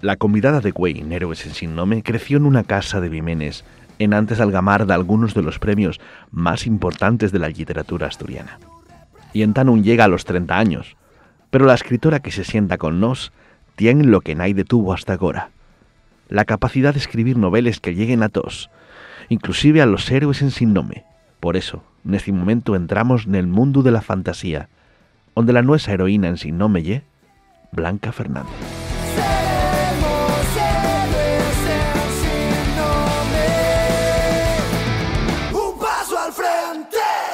La convidada de Wayne, Héroes en Sin Nome, creció en una casa de Vimenes, en antes algamar de algunos de los premios más importantes de la literatura asturiana. Y en tan un llega a los 30 años, pero la escritora que se sienta con nos tiene lo que nadie tuvo hasta ahora, la capacidad de escribir noveles que lleguen a todos, inclusive a los héroes en sin nome. Por eso, en este momento entramos en el mundo de la fantasía, donde la nuestra heroína en sin nome ye Blanca Fernández.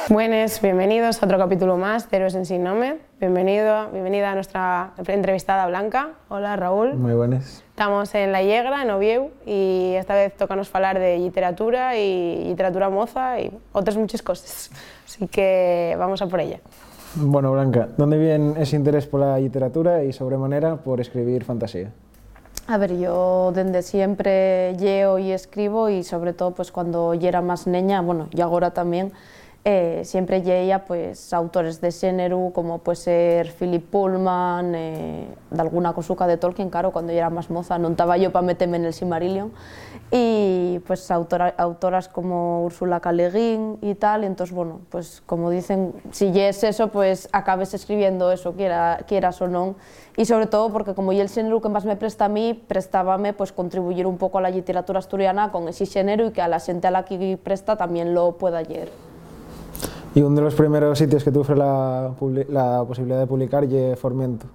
Buenas, bienvenidos a otro capítulo más de Héroes en Sin Nome. Bienvenido, bienvenida a nuestra entrevistada Blanca. Hola Raúl. Muy buenas. Estamos en La Yegra, en Oviedo, y esta vez toca nos hablar de literatura y literatura moza y otras muchas cosas. Así que vamos a por ella. Bueno, Blanca, ¿dónde viene ese interés por la literatura y sobremanera por escribir fantasía? A ver, yo desde siempre leo y escribo y sobre todo pues cuando yo era más niña, bueno, y ahora también, eh, siempre leía pues, autores de género como puede ser Philip Pullman, eh, de alguna cosuca de Tolkien, claro, cuando yo era más moza, no estaba yo para meterme en el Silmarillion, y pues autora, autoras como Úrsula Guin y tal, y entonces, bueno, pues como dicen, si es eso, pues acabes escribiendo eso, quiera, quieras o no, y sobre todo porque como yo el género que más me presta a mí, prestábame pues contribuir un poco a la literatura asturiana con ese género y que a la gente a la que presta también lo pueda leer. Y uno de los primeros sitios que ofrece la, la posibilidad de publicar es Formento.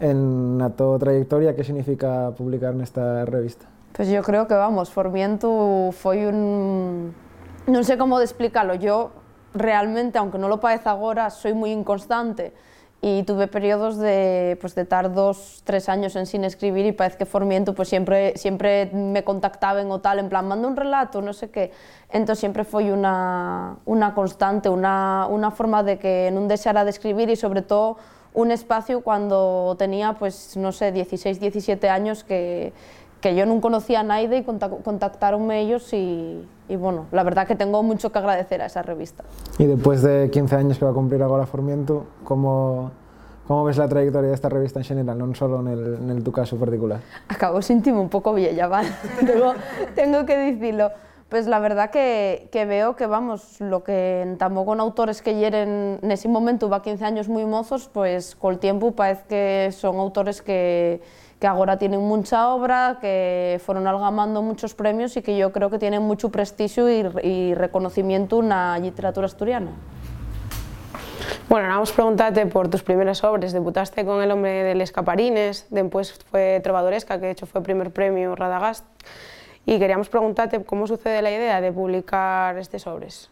En tu trayectoria, ¿qué significa publicar en esta revista? Pues yo creo que, vamos, Formento fue un... No sé cómo de explicarlo. Yo realmente, aunque no lo parezca ahora, soy muy inconstante y tuve periodos de, pues, de estar dos, tres años en sin escribir y parece que Formiento pues siempre, siempre me contactaban o tal, en plan, manda un relato, no sé qué. Entonces siempre fue una, una constante, una, una forma de que no deseara de escribir y sobre todo un espacio cuando tenía, pues, no sé, 16, 17 años que, que yo no conocía a nadie y contactaronme ellos y, y, bueno, la verdad que tengo mucho que agradecer a esa revista. Y después de 15 años que va a cumplir ahora Formiento, ¿cómo, cómo ves la trayectoria de esta revista en general, no solo en, el, en el tu caso particular? Acabo sintiéndome un poco vieja, ¿vale? tengo, tengo que decirlo. Pues la verdad que, que, veo que, vamos, lo que entamó con autores que hieren en ese momento, va 15 años muy mozos, pues con el tiempo parece que son autores que, que ahora tienen mucha obra, que fueron algamando muchos premios y que yo creo que tienen mucho prestigio y, y reconocimiento en la literatura asturiana. Bueno, vamos a preguntarte por tus primeras obras. Debutaste con El hombre de los escaparines, después fue Trovadoresca, que de hecho fue primer premio Radagast. Y queríamos preguntarte cómo sucede la idea de publicar estas obras.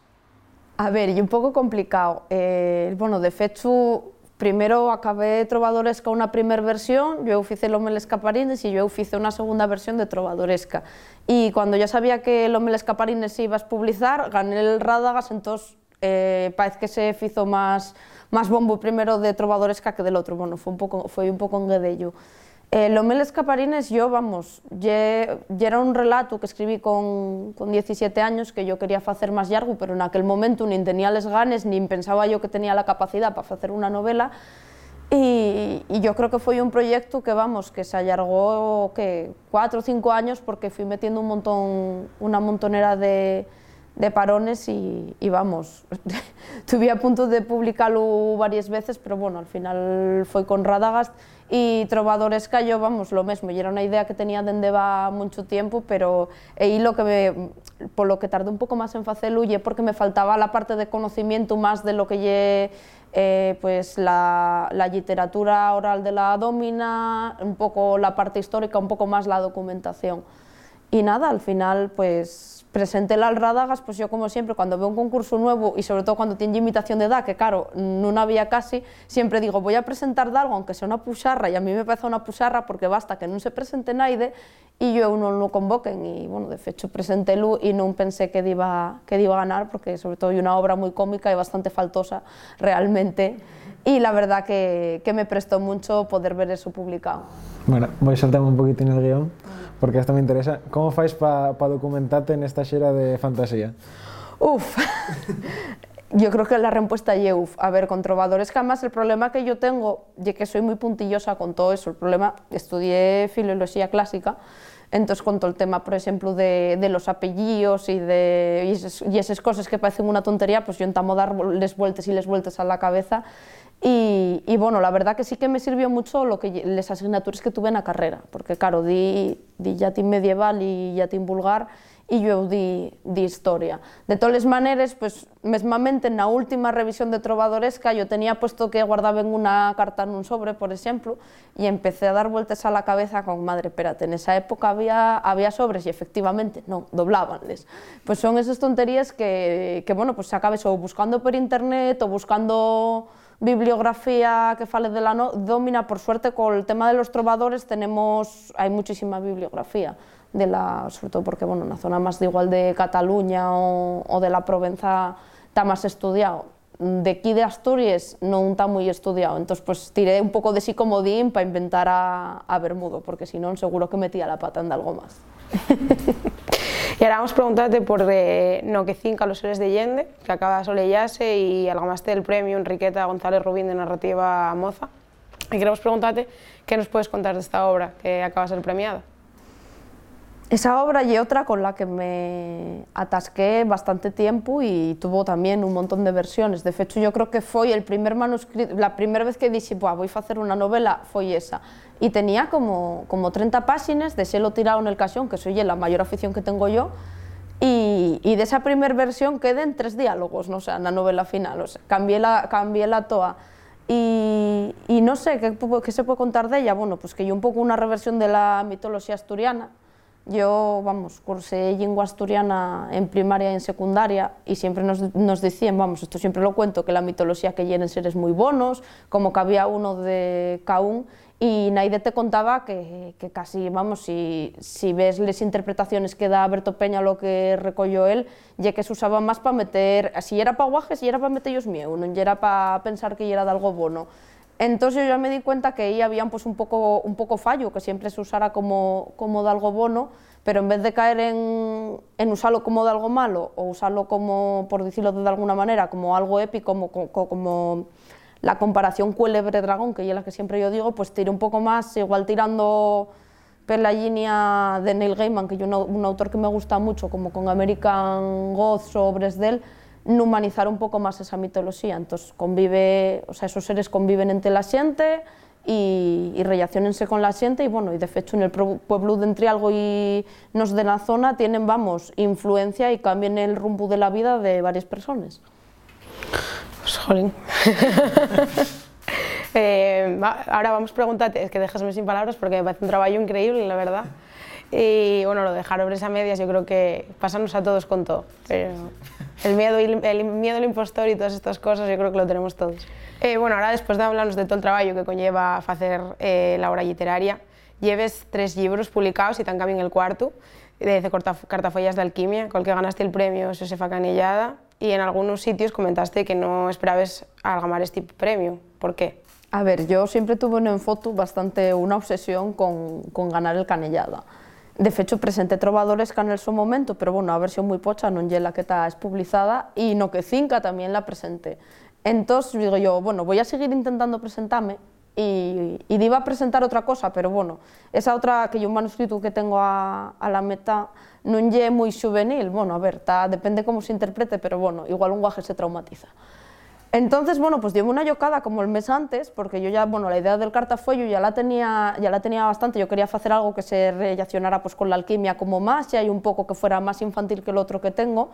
A ver, y un poco complicado. Eh, bueno, de hecho, primero acabé Trovadoresca una primera versión, yo hice El hombre escaparines y yo hice una segunda versión de Trovadoresca. Y cuando ya sabía que El hombre escaparines se iba a publicar, gané el Rádagas, entonces eh, parece que se hizo más, más bombo primero de Trovadoresca que del otro. Bueno, fue un poco, fue un poco en guedello. Eh, Escaparines, yo, vamos, ya era un relato que escribí con, con 17 años que yo quería hacer más largo, pero en aquel momento ni tenía les ganes, ni pensaba yo que tenía la capacidad para hacer una novela, y, yo creo que fue un proyecto que, vamos, que se alargó que cuatro o cinco años porque fui metiendo un montón, una montonera de, parones y, y vamos, tuve a punto de publicarlo varias veces, pero bueno, al final fue con Radagast y Trovadoresca yo, vamos, lo mismo, y era una idea que tenía desde va mucho tiempo, pero ahí lo que me, por lo que tardé un poco más en hacerlo y porque me faltaba la parte de conocimiento más de lo que lle, eh, pues la, la literatura oral de la domina, un poco la parte histórica, un poco más la documentación. Y nada, al final, pues presenté las Rádagas, pues yo como siempre, cuando veo un concurso nuevo y sobre todo cuando tiene imitación de edad, que claro, no había casi, siempre digo, voy a presentar de algo, aunque sea una pusarra, y a mí me parece una pusarra porque basta que no se presente nadie y yo uno no convoquen. Y bueno, de hecho presenté Lu y no pensé que iba, que iba a ganar, porque sobre todo hay una obra muy cómica y bastante faltosa realmente. Y la verdad que, que me prestó mucho poder ver eso publicado. Bueno, voy a saltarme un poquito en el guion porque esto me interesa. ¿Cómo fais para pa documentarte en esta xera de fantasía? Uf, yo creo que la respuesta es uf. A ver, con trovadores que además el problema que yo tengo, y que soy muy puntillosa con todo eso, el problema, estudié filología clásica, entonces con todo el tema, por ejemplo, de, de los apellidos y, de, y, esas, y, esas, cosas que parecen una tontería, pues yo intento darles vueltas y les vueltas a la cabeza. Y, bueno, la verdad que sí que me sirvió mucho lo que, las asignaturas que tuve en la carrera, porque claro, di, di latín medieval y latín vulgar, y yo di, di historia. De todas maneras, pues mesmamente na última revisión de Trovadoresca yo tenía puesto que guardaba en una carta en un sobre, por ejemplo, y empecé a dar vueltas a la cabeza con, madre, espérate, en esa época había, había sobres y efectivamente, no, doblábanles. Pues son esas tonterías que, que bueno, pues se acabes o buscando por internet o buscando bibliografía que fale de la no, domina, por suerte con el tema de los trovadores tenemos, hay muchísima bibliografía de la, sobre todo porque bueno, una zona más de igual de Cataluña o, o de la Provenza está más estudiado. De aquí de Asturias no está muy estudiado, entonces pues tiré un poco de sí comodín para inventar a, a Bermudo, porque si no seguro que metía la pata en algo más. y ahora vamos a preguntarte por eh, no que cinca los seres de Allende, que acaba de solellarse y algamaste el premio Enriqueta González Rubín de narrativa Moza. Y queremos preguntarte qué nos puedes contar de esta obra que acaba de ser premiada. Esa obra y otra con la que me atasqué bastante tiempo y tuvo también un montón de versiones. De hecho, yo creo que fue el primer manuscrito, la primera vez que dije, voy a hacer una novela, fue esa. Y tenía como, como 30 páginas, de lo tirado en el casión, que soy la mayor afición que tengo yo, y, y de esa primera versión queden tres diálogos, no o sea, en la novela final. O sea, cambié, la, cambié la toa. Y, y no sé, ¿qué, ¿qué se puede contar de ella? Bueno, pues que yo un poco una reversión de la mitología asturiana, yo, vamos, cursé lengua asturiana en primaria y en secundaria y siempre nos, nos, decían, vamos, esto siempre lo cuento, que la mitología que llenen seres muy bonos, como que había uno de Caún y Naide te contaba que, que casi, vamos, si, si ves las interpretaciones que da Berto Peña lo que recogió él, ya que se usaba más para meter, si era para guajes, si era para meter ellos miedo, no era para pensar que era de algo bueno. Entonces yo me di cuenta que ahí había pues, un, poco, un poco fallo, que siempre se usara como, como de algo bueno, pero en vez de caer en, en, usarlo como de algo malo o usarlo como, por decirlo de alguna manera, como algo épico, como, como, como la comparación cuélebre-dragón, que es la que siempre yo digo, pues tiré un poco más, igual tirando por la línea de Neil Gaiman, que es un, un autor que me gusta mucho, como con American Gods o obras de él, humanizar un pouco máis esa mitoloxía. Entón, convive, o sea, esos seres conviven entre la xente e, e relacionense con la xente e, bueno, e de fecho, en el pueblo de Entrialgo e nos de la zona tienen, vamos, influencia e cambian el rumbo de la vida de varias personas. Pues, jolín. eh, ahora vamos a preguntarte, es que déjasme sin palabras porque me parece un trabajo increíble, la verdad. Y bueno, lo de dejar obras a medias yo creo que pasarnos a todos con todo. Pero el miedo, el miedo al impostor y todas estas cosas yo creo que lo tenemos todos. Eh, bueno, ahora después de hablarnos de todo el trabajo que conlleva hacer eh, la obra literaria, lleves tres libros publicados y también el cuarto, de Cartafollas de Alquimia, con el que ganaste el premio Josefa Canillada y en algunos sitios comentaste que no esperabas algamar este premio. ¿Por qué? A ver, yo siempre tuve en foto bastante una obsesión con, con ganar el Canellada. De fecho, presenté Trovadoresca en el su momento, pero bueno, a versión muy pocha, non lle la que está publicada, y no que Cinca también la presenté. Entonces digo yo, bueno, voy a seguir intentando presentarme, y, iba a presentar otra cosa, pero bueno, esa otra que yo un manuscrito que tengo a, la meta non lle moi juvenil, bueno, a ver, depende como se interprete, pero bueno, igual un guaje se traumatiza. Entonces, bueno, pues dio una yocada como el mes antes, porque yo ya, bueno, la idea del cartafolio ya la tenía, ya la tenía bastante, yo quería hacer algo que se relacionara pues, con la alquimia como más, y hay un poco que fuera más infantil que el otro que tengo,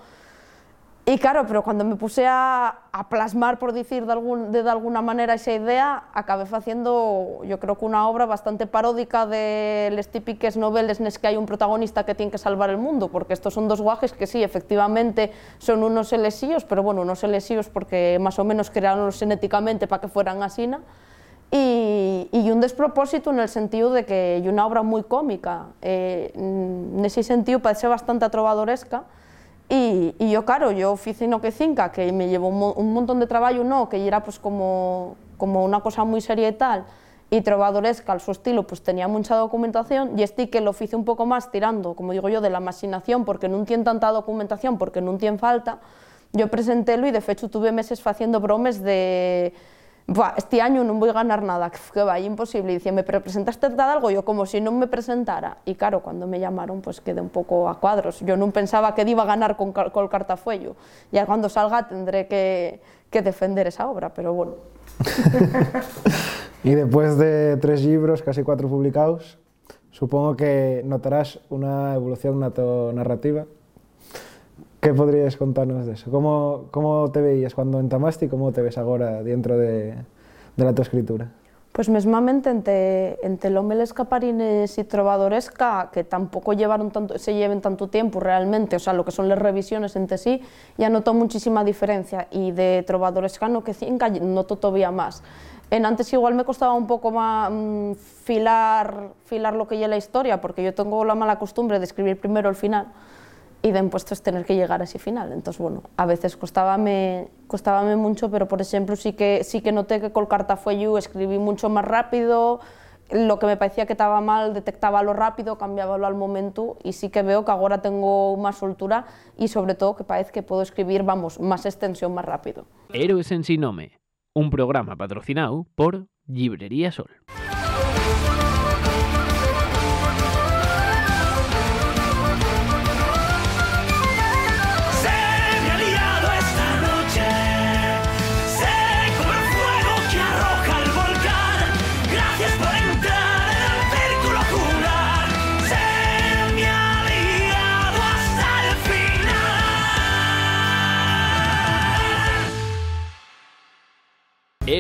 Y claro, pero cuando me puse a, a plasmar, por decir de, algún, de, de, alguna manera, esa idea, acabé haciendo, yo creo que una obra bastante paródica de las típicas novelas en las que hay un protagonista que tiene que salvar el mundo, porque estos son dos guajes que sí, efectivamente, son unos elesíos, pero bueno, unos elesíos porque más o menos crearon genéticamente para que fueran así, ¿no? Y, y, un despropósito en el sentido de que hay una obra muy cómica, eh, en ese sentido parece bastante trovadoresca, Y, y yo, claro, yo hice no que cinca, que me llevó un, un montón de trabajo, no, que era pues como, como una cosa muy seria y tal, y trovadoresca, al su estilo, pues tenía mucha documentación, y este que lo hice un poco más tirando, como digo yo, de la imaginación, porque no tiene tanta documentación, porque no tiene falta, yo presentélo y de hecho tuve meses haciendo bromes de Buah, este año no voy a ganar nada, que va, imposible. Y decía, ¿me presentaste algo? Yo como si no me presentara. Y claro, cuando me llamaron, pues quedé un poco a cuadros. Yo no pensaba que iba a ganar con, con el cartafuello. Ya cuando salga tendré que, que defender esa obra, pero bueno. y después de tres libros, casi cuatro publicados, supongo que notarás una evolución narrativa ¿Qué podrías contarnos de eso? ¿Cómo, cómo te veías cuando entamaste y cómo te ves ahora dentro de, de la tu escritura? Pues mesmamente entre, entre Lomeles Caparines y Trovadoresca, que tampoco llevaron tanto, se lleven tanto tiempo realmente, o sea, lo que son las revisiones entre sí, ya noto muchísima diferencia. Y de Trovadoresca no que cinca, noto todavía más. En antes igual me costaba un poco más mm, filar, filar lo que ya la historia, porque yo tengo la mala costumbre de escribir primero el final y de es tener que llegar a ese final. Entonces, bueno, a veces costábame, costábame mucho, pero por ejemplo sí que, sí que noté que con Cartafuello escribí mucho más rápido, lo que me parecía que estaba mal detectaba lo rápido, cambiábalo al momento y sí que veo que ahora tengo más soltura y sobre todo que parece que puedo escribir, vamos, más extensión más rápido. Héroes en Sinome, un programa patrocinado por Librería Sol.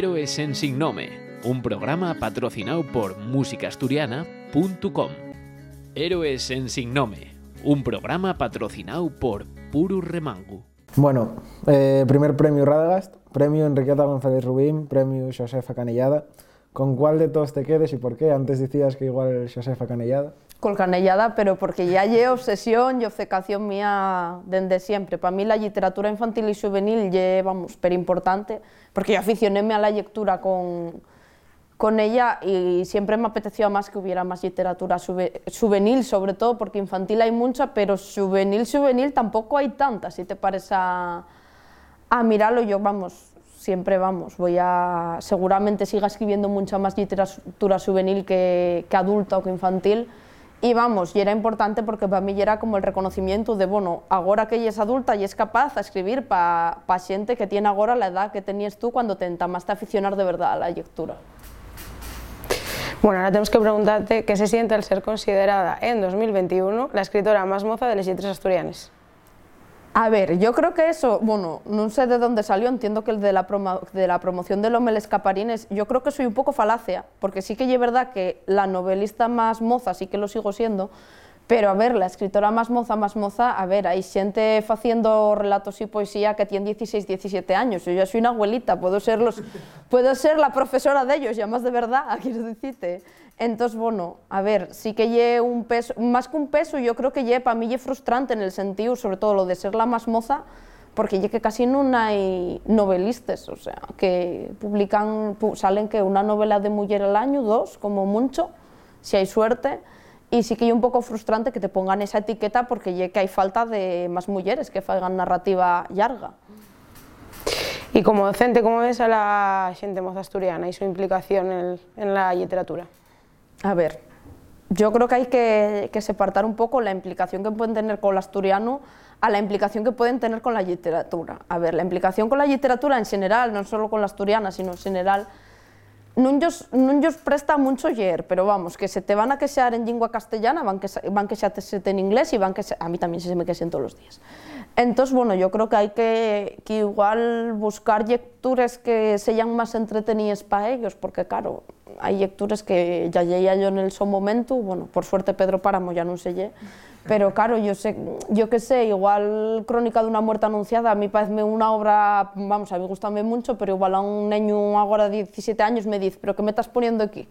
Héroes en Signome, un programa patrocinado por musicasturiana.com. Héroes en Signome, un programa patrocinado por Puru Remangu. Bueno, eh, primer premio Radagast, premio Enriqueta González Rubín, premio Josefa Canellada. ¿Con cuál de todos te quedes y por qué? Antes decías que igual Josefa Canellada. Con Canellada, pero porque ya hay obsesión y obcecación mía desde siempre. Para mí la literatura infantil y juvenil ya, vamos, pero importante porque yo aficionéme a la lectura con, con ella y siempre me apeteció más que hubiera más literatura juvenil, sobre todo porque infantil hay mucha, pero juvenil, juvenil tampoco hay tanta, si te parece a, a mirarlo, yo vamos, siempre vamos, voy a, seguramente siga escribiendo mucha más literatura juvenil que, que adulta o que infantil, y vamos, y era importante porque para mí era como el reconocimiento de, bueno, ahora que ella es adulta y es capaz de escribir para pa que tiene ahora la edad que tenías tú cuando te entamaste a aficionar de verdad a la lectura. Bueno, ahora tenemos que preguntarte qué se siente al ser considerada en 2021 la escritora más moza de las letras asturianas. A ver, yo creo que eso, bueno, no sé de dónde salió, entiendo que el de la, de la promoción de Lomeles Caparines, yo creo que soy un poco falacia, porque sí que es verdad que la novelista más moza sí que lo sigo siendo, pero a ver, la escritora más moza, más moza, a ver, hay gente haciendo relatos y poesía que tiene 16, 17 años, yo ya soy una abuelita, puedo ser, los, puedo ser la profesora de ellos, ya más de verdad, quiero decirte. Entonces, bueno, a ver, sí que lle un peso, más que un peso, yo creo que lle para mí lle frustrante en el sentido, sobre todo lo de ser la más moza, porque lle que casi no hay novelistas, o sea, que publican, salen que una novela de mujer al año, dos, como mucho, si hay suerte, y sí que es un poco frustrante que te pongan esa etiqueta porque lle que hay falta de más mujeres que hagan narrativa larga. Y como docente, ¿cómo ves a la gente moza asturiana y su implicación en, en la literatura? A ver, yo creo que hay que, que, separar un poco la implicación que pueden tener con el asturiano a la implicación que pueden tener con la literatura. A ver, la implicación con la literatura en general, no solo con la asturiana, sino en general, no nos presta mucho yer, pero vamos, que se te van a queixar en lengua castellana, van, que, van queixarte en inglés y van que a mí también se me queixen todos los días. Entonces, bueno, yo creo que hay que, que igual buscar lecturas que sean más entretenidas para ellos, porque claro, hay lecturas que ya llegué yo en el son momento, bueno, por suerte Pedro Páramo ya no sé pero claro, yo sé, yo qué sé, igual Crónica de una muerte anunciada, a mí parece una obra, vamos, a mí gusta mucho, pero igual a un niño ahora de 17 años me dice, pero ¿qué me estás poniendo aquí?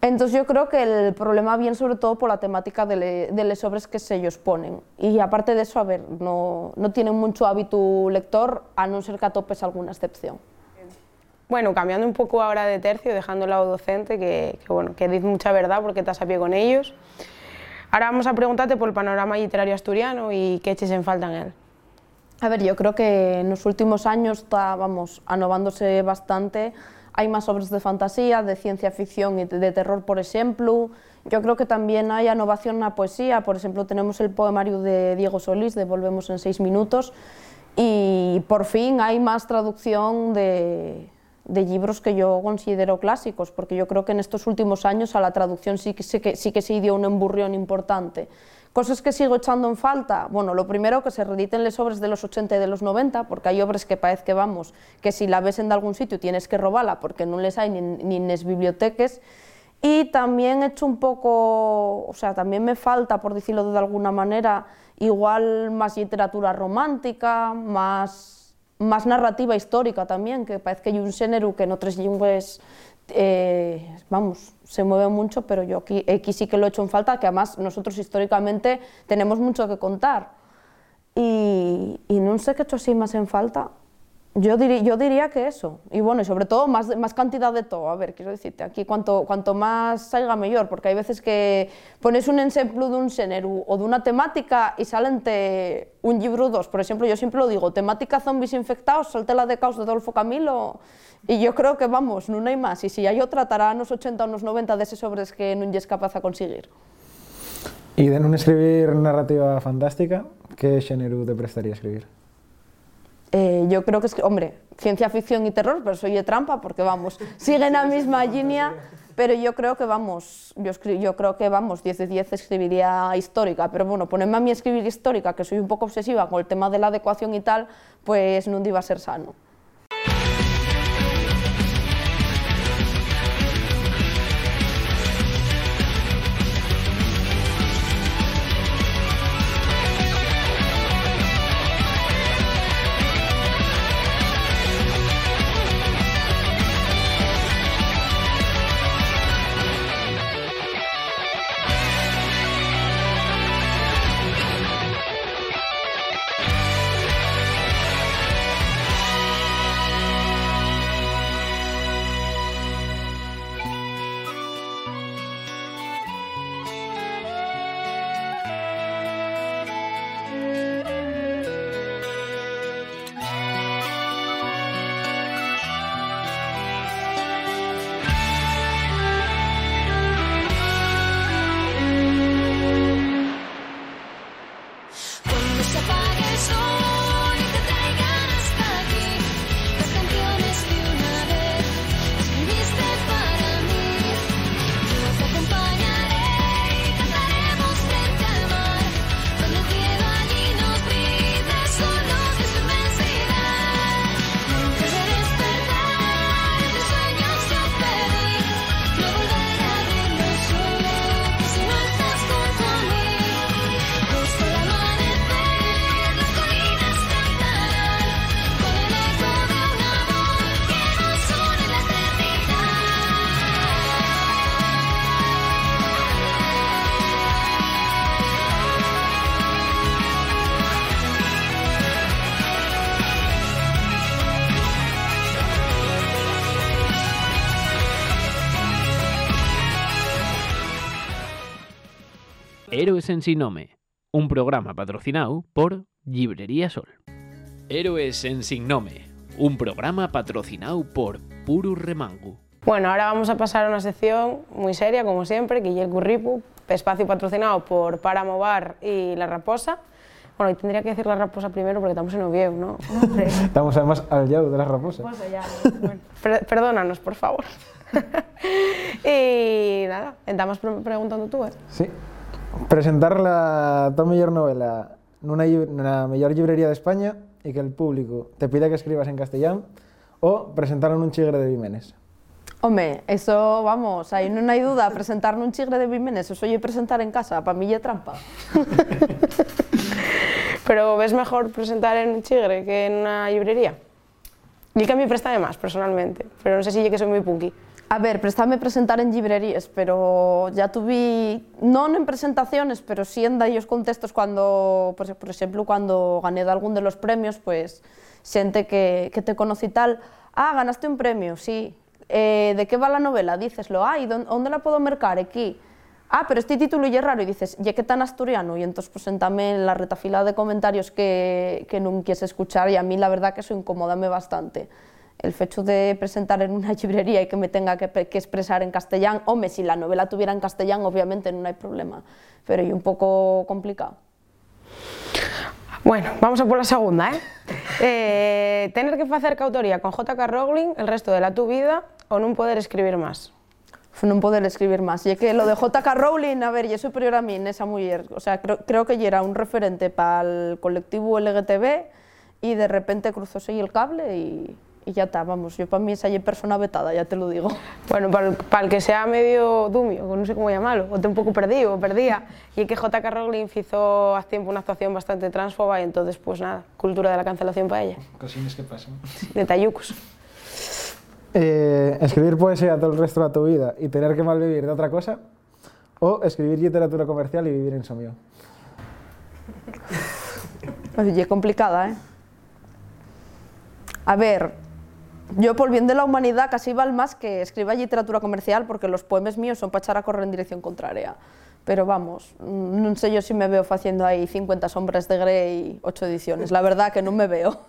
Entonces yo creo que el problema viene sobre todo por la temática de, de las obras que se ellos ponen. Y aparte de eso, a ver, no, no tienen mucho hábito lector, a no ser que atopes alguna excepción. Bueno, cambiando un poco ahora de tercio, dejando el lado docente, que, que, bueno, que dice mucha verdad porque estás a pie con ellos. Ahora vamos a preguntarte por el panorama literario asturiano y qué eches en falta en él. A ver, yo creo que en los últimos años está, vamos, anovándose bastante. Hay más obras de fantasía, de ciencia ficción y de terror, por ejemplo. Yo creo que también hay innovación en la poesía. Por ejemplo, tenemos el poemario de Diego Solís, de Volvemos en seis minutos, y por fin hay más traducción de, de libros que yo considero clásicos, porque yo creo que en estos últimos años a la traducción sí que, sí que, se dio un emburrión importante. Cosas que sigo echando en falta, bueno, lo primero que se rediten las obras de los 80 y de los 90, porque hay obras que parece que vamos, que si la ves en algún sitio tienes que robarla porque no les hay ni, ni en las bibliotecas, y también he hecho un poco, o sea, también me falta, por decirlo de alguna manera, igual más literatura romántica, más, más narrativa histórica también, que parece que hay un género que en otras lenguas eh, vamos, se mueve mucho, pero yo aquí, aquí, sí que lo he hecho en falta, que además nosotros históricamente tenemos mucho que contar. Y, y no sé qué he hecho así más en falta. Yo, diría, yo diría que eso. Y bueno, y sobre todo más, más cantidad de todo. A ver, quiero decirte, aquí cuanto, cuanto más salga mejor, porque hay veces que pones un ejemplo de un género o de una temática y salen un libro dos. Por ejemplo, yo siempre lo digo, temática zombies infectados, salte la de Caos de Adolfo Camilo y yo creo que vamos, no hay más. Y si hay otra, estará unos 80 o unos 90 de esos sobres que no es capaz de conseguir. Y de no escribir narrativa fantástica, ¿qué género te prestaría escribir? Eh, yo creo que es, hombre, ciencia ficción y terror, pero soy de trampa porque vamos, siguen la misma línea, pero yo creo que vamos, yo, yo creo que vamos, 10 de 10 escribiría histórica, pero bueno, ponerme a mí escribir histórica, que soy un poco obsesiva con el tema de la adecuación y tal, pues no iba a ser sano. En Sin Nome, un programa patrocinado por Librería Sol. Héroes en Sin Nome, un programa patrocinado por Puro Remango. Bueno, ahora vamos a pasar a una sección muy seria, como siempre, que es el currículum, espacio patrocinado por Páramo Bar y La Raposa. Bueno, y tendría que decir La Raposa primero porque estamos en Oviedo, ¿no? estamos además al lado de La Raposa. Pues allá, bueno, per perdónanos, por favor. y nada, estamos preguntando tú, eh? Sí. Presentar la tu mellor novela nunha, na mellor librería de España e que el público te pida que escribas en castellán o presentar nun chigre de Vimenes. Home, eso, vamos, aí non hai duda, presentar nun chigre de Vimenes, eso lle presentar en casa, para mí lle trampa. Pero ves mejor presentar en un chigre que en unha librería? Y que a mí préstame máis, personalmente, pero non sei se lle que soy moi punky. A ver, préstame presentar en librerías, pero ya tuve, no en presentaciones, pero sí en varios contextos cuando, pues, por ejemplo, cuando gané de algún de los premios, pues gente que, que te conoce y tal, ah, ganaste un premio, sí, eh, ¿de qué va la novela? Díceslo, ah, ¿y dónde la puedo mercar? Aquí. ah, pero este título ya es raro, y dices, ¿ya qué tan asturiano? Y entonces pues también la retafila de comentarios que, que no quieres escuchar, y a mí la verdad que eso incomódame bastante. El hecho de presentar en una librería y que me tenga que, que expresar en castellán, hombre, si la novela tuviera en castellán, obviamente no hay problema, pero es un poco complicado. Bueno, vamos a por la segunda, eh? eh tener que facer cautoría con J.K. Rowling el resto de la tu vida o non poder escribir máis? non poder escribir máis. E que lo de J.K. Rowling, a ver, é superior a mí esa muller. O sea, creo, creo que era un referente para el colectivo LGTB y de repente cruzóse el cable y, y ya está, vamos, yo para mí esa persona vetada, ya te lo digo. Bueno, para el, para el que sea medio dumio, no sé cómo llamarlo, o te un poco perdido, o perdía, y es que J.K. Rowling hizo hace tiempo una actuación bastante transfoba y entonces, pues nada, cultura de la cancelación para ella. Cosines que pasan. De tayucos. Eh, escribir poesía todo el resto de tu vida y tener que malvivir de otra cosa, o escribir literatura comercial y vivir en Somio. Oye, complicada, ¿eh? A ver, yo por bien de la humanidad casi val más que escriba literatura comercial porque los poemas míos son para echar a correr en dirección contraria. Pero vamos, no sé yo si me veo haciendo ahí 50 sombras de Grey, 8 ediciones. La verdad que no me veo.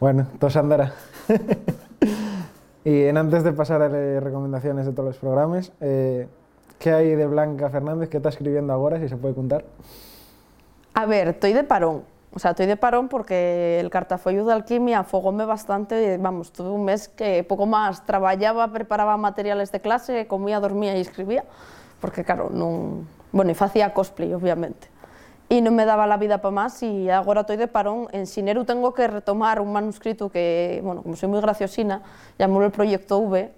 Bueno, todo andará. y en antes de pasar a las recomendaciones de todos los programas, eh, ¿qué hay de Blanca Fernández? ¿Qué está escribiendo ahora, si se puede contar? A ver, estoy de parón o sea, estoy de parón porque el cartafolio de alquimia afogóme bastante, vamos, tuve un mes que poco más trabajaba, preparaba materiales de clase, comía, dormía y escribía, porque claro, no, bueno, y hacía cosplay, obviamente. Y no me daba la vida para más y ahora estoy de parón. En Sineru tengo que retomar un manuscrito que, bueno, como soy muy graciosina, llamó el Proyecto V.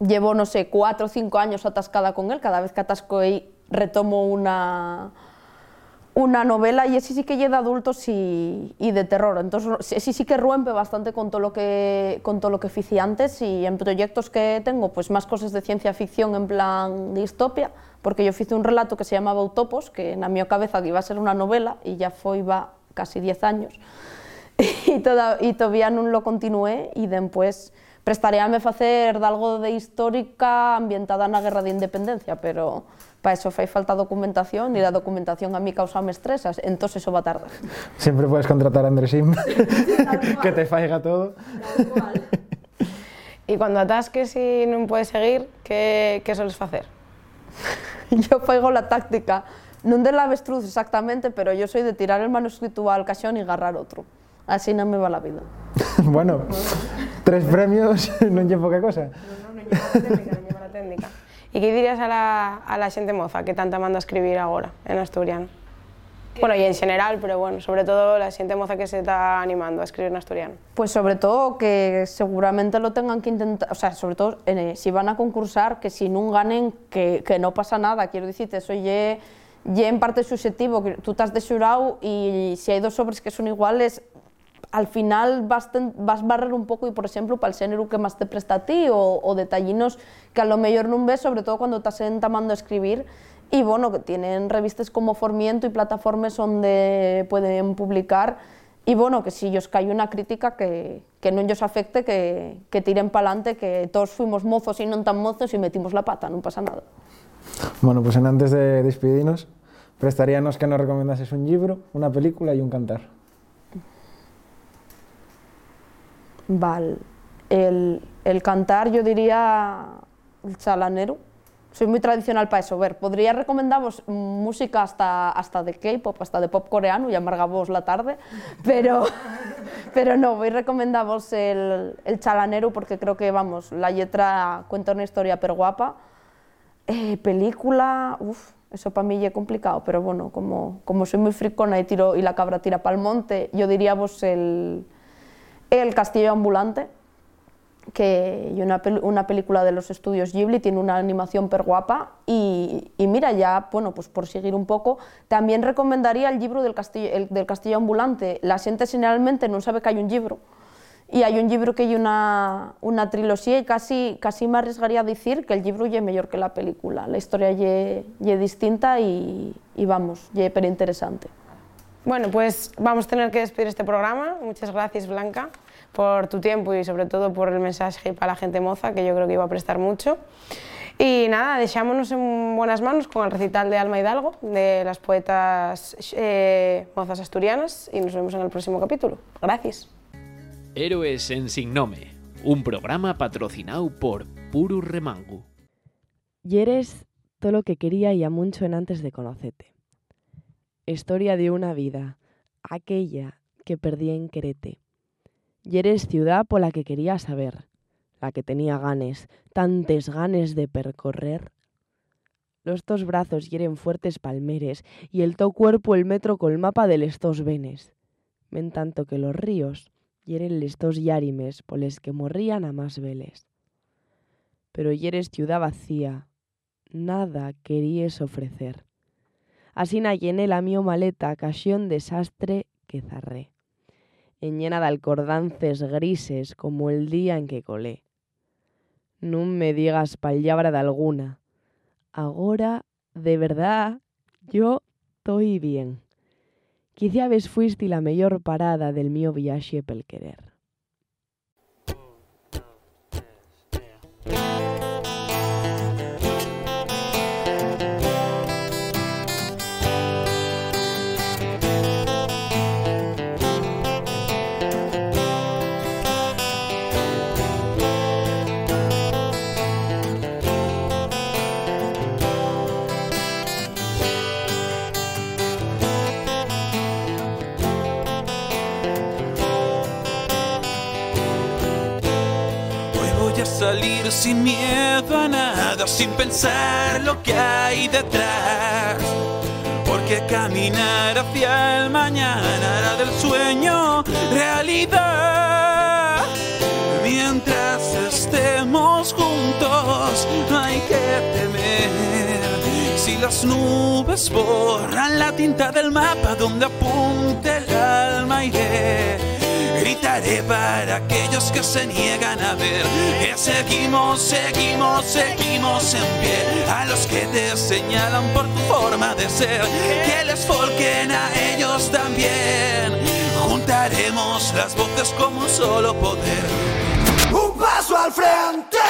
Llevo, no sé, cuatro o cinco años atascada con él, cada vez que atasco y retomo una una novela y ese sí que llega de adultos y, y, de terror. Entonces, ese sí que rompe bastante con todo lo que con todo lo que hice antes y en proyectos que tengo, pues más cosas de ciencia ficción en plan distopia, porque yo hice un relato que se llamaba Utopos, que en mi cabeza iba a ser una novela y ya fue iba casi 10 años. y, toda, y todavía no lo continué y después prestaríame facer algo de histórica ambientada na Guerra de Independencia, pero para eso fai falta documentación e la documentación a mí causa me estresas, entonces eso va a tardar. Siempre puedes contratar a Andresim, que te faiga todo. E cando atasques e non podes seguir, que, que soles facer? yo faigo la táctica, non de la avestruz exactamente, pero yo soy de tirar el manuscrito al caixón e agarrar outro. Así non me va la vida. bueno, tres premios non lle poca cosa. Non, non, non la técnica, non técnica. E que dirías a la, a la xente moza que tanta manda a escribir agora en asturiano? Bueno, y en general, pero bueno, sobre todo la xente moza que se está animando a escribir en asturiano. Pues sobre todo que seguramente lo tengan que intentar, o sea, sobre todo eh, si van a concursar, que si no ganen, que, que no pasa nada, quiero decirte, eso ye en parte subjetivo, que tú estás de xurau y si hay dos sobres que son iguales, al final vas, ten, vas barrer un pouco e, por exemplo, para el xénero que máis te presta a ti o, o detallinos que a lo mellor non ves, sobre todo cando estás entamando a escribir y bueno, que tienen revistas como Formiento y plataformas donde pueden publicar y bueno, que si ellos cae una crítica que, que non ellos afecte, que, tiren para adelante, que todos fuimos mozos y non tan mozos y metimos la pata, non pasa nada. Bueno, pues antes de despedirnos, prestaríanos que nos recomendases un libro, una película y un cantar. Val. El, el cantar, yo diría el chalanero. Soy muy tradicional para eso. Ver, podría recomendaros música hasta, hasta de K-pop, hasta de pop coreano y amargavos la tarde, pero, pero no, voy a recomendaros el, el chalanero porque creo que, vamos, la letra cuenta una historia pero guapa. Eh, película, uff, eso para mí ya es complicado, pero bueno, como, como soy muy fricona y, tiro, y la cabra tira para el monte, yo diría vos el, el Castillo Ambulante, que una, una película de los estudios Ghibli, tiene una animación per guapa y, mira, ya, bueno, pues por seguir un poco, también recomendaría el libro del Castillo, el, del Castillo Ambulante. La gente generalmente no sabe que hay un libro y hay un libro que hay una, una trilogía y casi, casi me arriesgaría a decir que el libro es mejor que la película. La historia es distinta y, y vamos, es pero interesante. Bueno, pues vamos a tener que despedir este programa. Muchas gracias, Blanca, por tu tiempo y sobre todo por el mensaje para la gente moza, que yo creo que iba a prestar mucho. Y nada, deseámonos en buenas manos con el recital de Alma Hidalgo, de las poetas eh, mozas asturianas, y nos vemos en el próximo capítulo. Gracias. Héroes en Signome, un programa patrocinado por Puru Remangu. Y eres todo lo que quería y a mucho en antes de conocerte. Historia de una vida, aquella que perdí en querete. Y eres ciudad por la que quería saber, la que tenía ganes, tantes ganes de percorrer. Los dos brazos hieren fuertes palmeres y el to cuerpo el metro col mapa de les dos venes. Ven tanto que los ríos hieren les dos yárimes poles que morrían a más veles. Pero hieres ciudad vacía, nada queríes ofrecer. Así na llené la mío maleta, ocasión desastre que zarré, en llena de alcordances grises como el día en que colé. Nun me digas palabra de alguna. Agora, de verdad, yo estoy bien. Quizá ves fuiste la mejor parada del mío viaje pel querer. Salir sin miedo a nada, sin pensar lo que hay detrás. Porque caminar hacia el mañana hará del sueño realidad. Mientras estemos juntos, hay que temer. Si las nubes borran la tinta del mapa donde apunte el alma, iré. Gritaré para aquellos que se niegan a ver que seguimos, seguimos, seguimos en pie. A los que te señalan por tu forma de ser, que les folquen a ellos también. Juntaremos las voces como un solo poder. Un paso al frente.